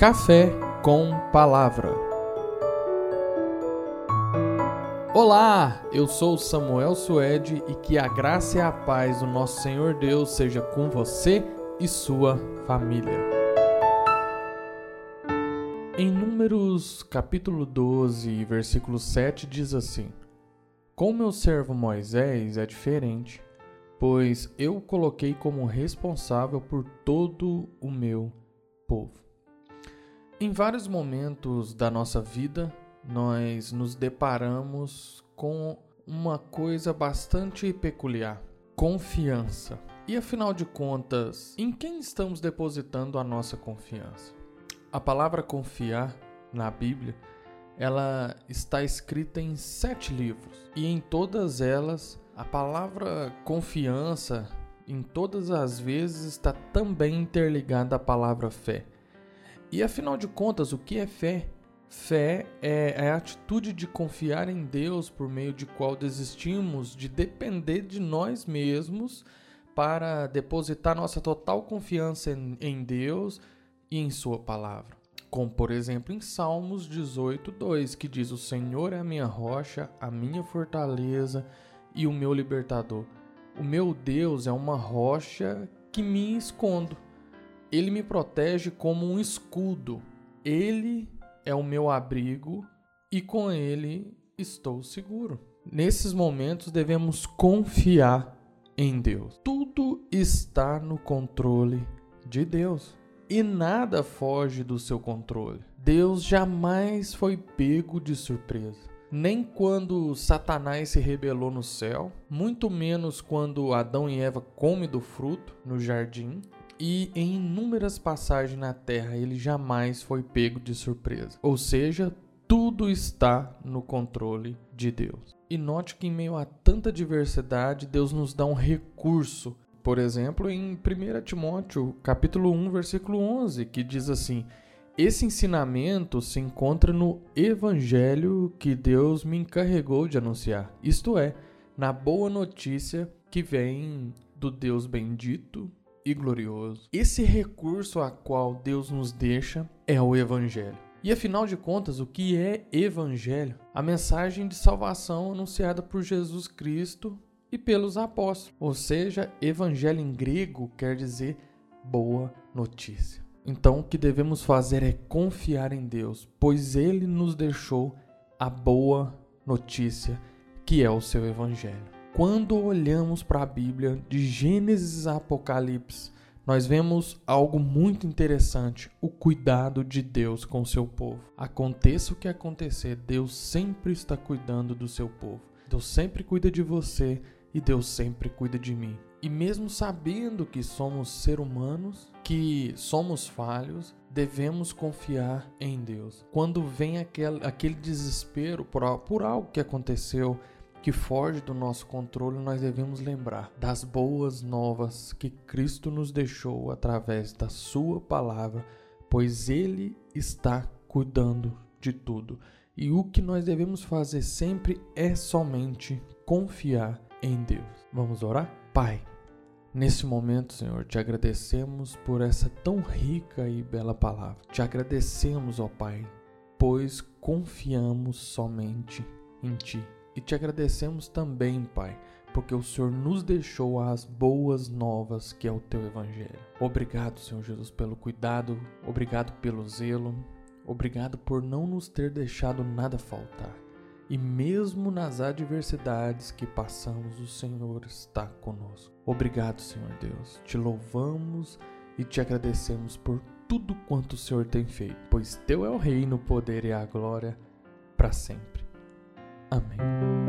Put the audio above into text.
Café com Palavra. Olá, eu sou Samuel Suede e que a graça e a paz do nosso Senhor Deus seja com você e sua família. Em Números capítulo 12, versículo 7 diz assim: Com meu servo Moisés é diferente, pois eu o coloquei como responsável por todo o meu povo. Em vários momentos da nossa vida, nós nos deparamos com uma coisa bastante peculiar: confiança. E afinal de contas, em quem estamos depositando a nossa confiança? A palavra confiar na Bíblia, ela está escrita em sete livros e em todas elas a palavra confiança, em todas as vezes, está também interligada à palavra fé. E afinal de contas, o que é fé? Fé é, é a atitude de confiar em Deus por meio de qual desistimos de depender de nós mesmos para depositar nossa total confiança em, Deus e em Sua palavra. Como, por exemplo, em Salmos 18, 2, que diz: O Senhor é a minha rocha, a minha fortaleza e o meu libertador. O meu Deus é uma rocha que me escondo ele me protege como um escudo. Ele é o meu abrigo e com ele estou seguro. Nesses momentos devemos confiar em Deus. Tudo está no controle de Deus e nada foge do seu controle. Deus jamais foi pego de surpresa. Nem quando Satanás se rebelou no céu, muito menos quando Adão e Eva comem do fruto no jardim, e em inúmeras passagens na terra ele jamais foi pego de surpresa. Ou seja, tudo está no controle de Deus. E note que em meio a tanta diversidade, Deus nos dá um recurso. Por exemplo, em 1 Timóteo, capítulo 1, versículo 11, que diz assim: esse ensinamento se encontra no evangelho que Deus me encarregou de anunciar. Isto é, na boa notícia que vem do Deus bendito e glorioso. Esse recurso a qual Deus nos deixa é o Evangelho. E afinal de contas, o que é Evangelho? A mensagem de salvação anunciada por Jesus Cristo e pelos apóstolos. Ou seja, Evangelho em grego quer dizer boa notícia. Então, o que devemos fazer é confiar em Deus, pois Ele nos deixou a boa notícia, que é o seu Evangelho. Quando olhamos para a Bíblia, de Gênesis a Apocalipse, nós vemos algo muito interessante: o cuidado de Deus com o seu povo. Aconteça o que acontecer, Deus sempre está cuidando do seu povo. Deus sempre cuida de você e Deus sempre cuida de mim. E mesmo sabendo que somos seres humanos, que somos falhos, devemos confiar em Deus. Quando vem aquele, aquele desespero por, por algo que aconteceu, que foge do nosso controle, nós devemos lembrar das boas novas que Cristo nos deixou através da Sua palavra, pois Ele está cuidando de tudo. E o que nós devemos fazer sempre é somente confiar em Deus. Vamos orar? Pai, nesse momento, Senhor, te agradecemos por essa tão rica e bela palavra. Te agradecemos, ó Pai, pois confiamos somente em Ti. E te agradecemos também, Pai, porque o Senhor nos deixou as boas novas que é o teu Evangelho. Obrigado, Senhor Jesus, pelo cuidado, obrigado pelo zelo, obrigado por não nos ter deixado nada faltar. E mesmo nas adversidades que passamos, o Senhor está conosco. Obrigado, Senhor Deus. Te louvamos e te agradecemos por tudo quanto o Senhor tem feito, pois teu é o reino, o poder e a glória para sempre. Amém.